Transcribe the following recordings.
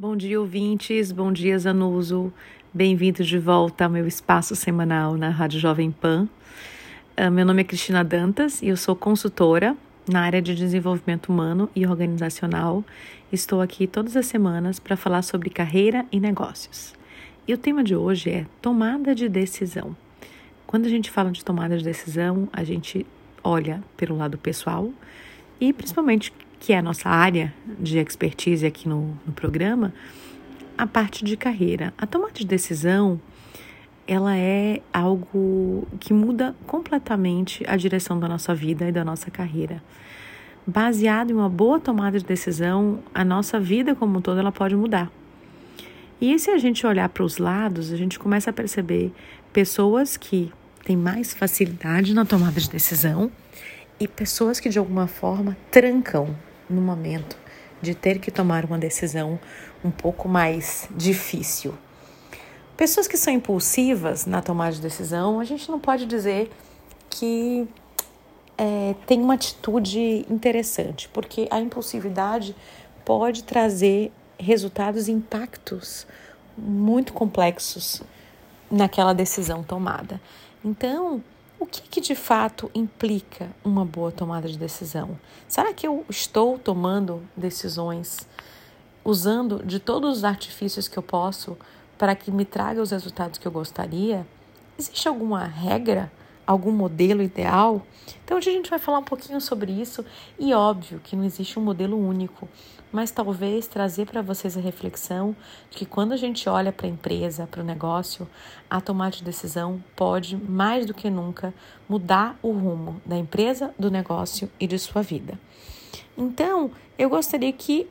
Bom dia, ouvintes. Bom dia, Zanuso. Bem-vindos de volta ao meu espaço semanal na Rádio Jovem Pan. Uh, meu nome é Cristina Dantas e eu sou consultora na área de desenvolvimento humano e organizacional. Estou aqui todas as semanas para falar sobre carreira e negócios. E o tema de hoje é tomada de decisão. Quando a gente fala de tomada de decisão, a gente olha pelo lado pessoal e principalmente que é a nossa área de expertise aqui no, no programa, a parte de carreira. A tomada de decisão, ela é algo que muda completamente a direção da nossa vida e da nossa carreira. Baseado em uma boa tomada de decisão, a nossa vida como um todo ela pode mudar. E se a gente olhar para os lados, a gente começa a perceber pessoas que têm mais facilidade na tomada de decisão e pessoas que de alguma forma trancam no momento de ter que tomar uma decisão um pouco mais difícil. Pessoas que são impulsivas na tomada de decisão, a gente não pode dizer que é, tem uma atitude interessante, porque a impulsividade pode trazer resultados e impactos muito complexos naquela decisão tomada. Então, o que, que de fato implica uma boa tomada de decisão? Será que eu estou tomando decisões usando de todos os artifícios que eu posso para que me traga os resultados que eu gostaria? Existe alguma regra algum modelo ideal? Então, hoje a gente vai falar um pouquinho sobre isso e óbvio que não existe um modelo único, mas talvez trazer para vocês a reflexão de que quando a gente olha para a empresa, para o negócio, a tomada de decisão pode, mais do que nunca, mudar o rumo da empresa, do negócio e de sua vida. Então, eu gostaria que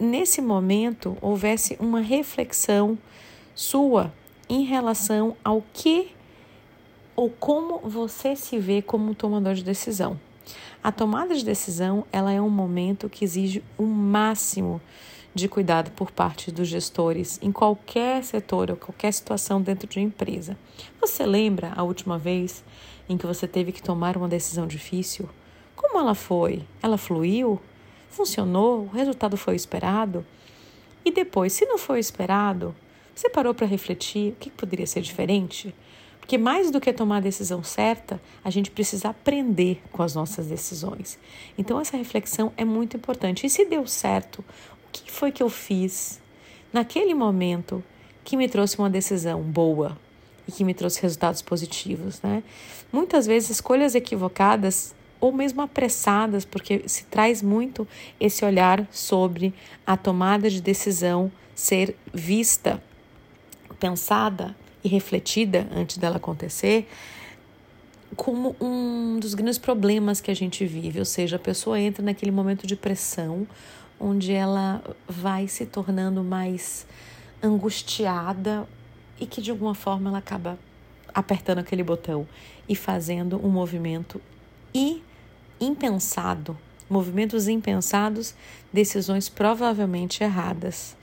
nesse momento houvesse uma reflexão sua em relação ao que ou como você se vê como tomador de decisão. A tomada de decisão ela é um momento que exige o um máximo de cuidado por parte dos gestores em qualquer setor ou qualquer situação dentro de uma empresa. Você lembra a última vez em que você teve que tomar uma decisão difícil? Como ela foi? Ela fluiu? Funcionou? O resultado foi esperado? E depois, se não foi esperado, você parou para refletir o que poderia ser diferente? Porque mais do que tomar a decisão certa, a gente precisa aprender com as nossas decisões. Então essa reflexão é muito importante. E se deu certo, o que foi que eu fiz naquele momento que me trouxe uma decisão boa e que me trouxe resultados positivos, né? Muitas vezes escolhas equivocadas ou mesmo apressadas, porque se traz muito esse olhar sobre a tomada de decisão ser vista, pensada refletida antes dela acontecer como um dos grandes problemas que a gente vive, ou seja, a pessoa entra naquele momento de pressão onde ela vai se tornando mais angustiada e que de alguma forma ela acaba apertando aquele botão e fazendo um movimento e impensado, movimentos impensados, decisões provavelmente erradas.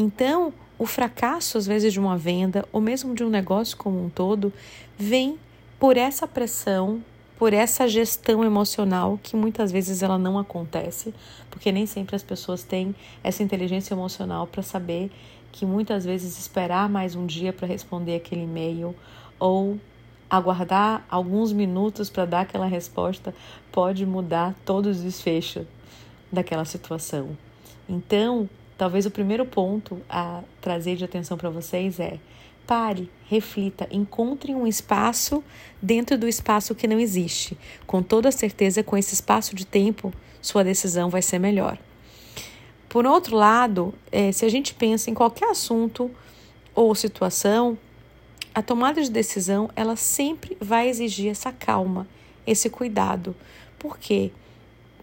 Então, o fracasso, às vezes, de uma venda ou mesmo de um negócio como um todo, vem por essa pressão, por essa gestão emocional que muitas vezes ela não acontece, porque nem sempre as pessoas têm essa inteligência emocional para saber que muitas vezes esperar mais um dia para responder aquele e-mail ou aguardar alguns minutos para dar aquela resposta pode mudar todos os desfechos daquela situação. Então, Talvez o primeiro ponto a trazer de atenção para vocês é pare, reflita, encontre um espaço dentro do espaço que não existe. Com toda certeza, com esse espaço de tempo, sua decisão vai ser melhor. Por outro lado, é, se a gente pensa em qualquer assunto ou situação, a tomada de decisão ela sempre vai exigir essa calma, esse cuidado. Por quê?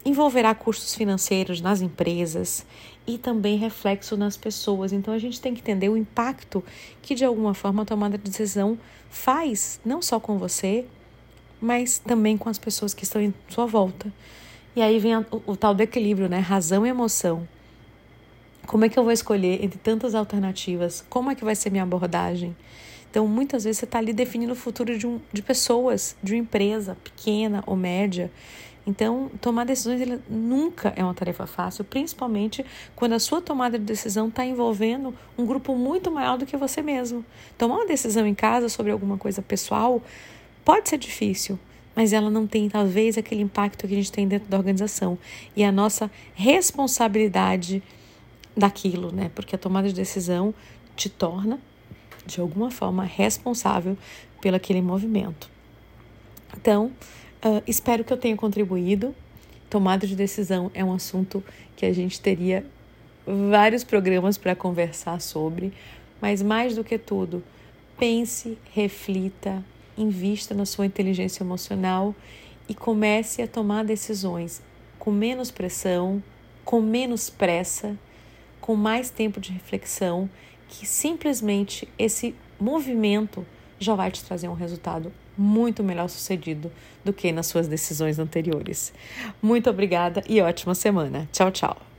envolverá custos financeiros nas empresas e também reflexo nas pessoas. Então a gente tem que entender o impacto que de alguma forma a tomada de decisão faz, não só com você, mas também com as pessoas que estão em sua volta. E aí vem o, o tal do equilíbrio, né? Razão e emoção. Como é que eu vou escolher entre tantas alternativas? Como é que vai ser minha abordagem? Então, muitas vezes você está ali definindo o futuro de, um, de pessoas, de uma empresa pequena ou média. Então, tomar decisões nunca é uma tarefa fácil, principalmente quando a sua tomada de decisão está envolvendo um grupo muito maior do que você mesmo. Tomar uma decisão em casa sobre alguma coisa pessoal pode ser difícil, mas ela não tem talvez aquele impacto que a gente tem dentro da organização e a nossa responsabilidade daquilo, né? Porque a tomada de decisão te torna de alguma forma responsável pelo aquele movimento. Então, Uh, espero que eu tenha contribuído. Tomada de decisão é um assunto que a gente teria vários programas para conversar sobre, mas mais do que tudo, pense, reflita, invista na sua inteligência emocional e comece a tomar decisões com menos pressão, com menos pressa, com mais tempo de reflexão, que simplesmente esse movimento já vai te trazer um resultado muito melhor sucedido do que nas suas decisões anteriores. Muito obrigada e ótima semana. Tchau, tchau.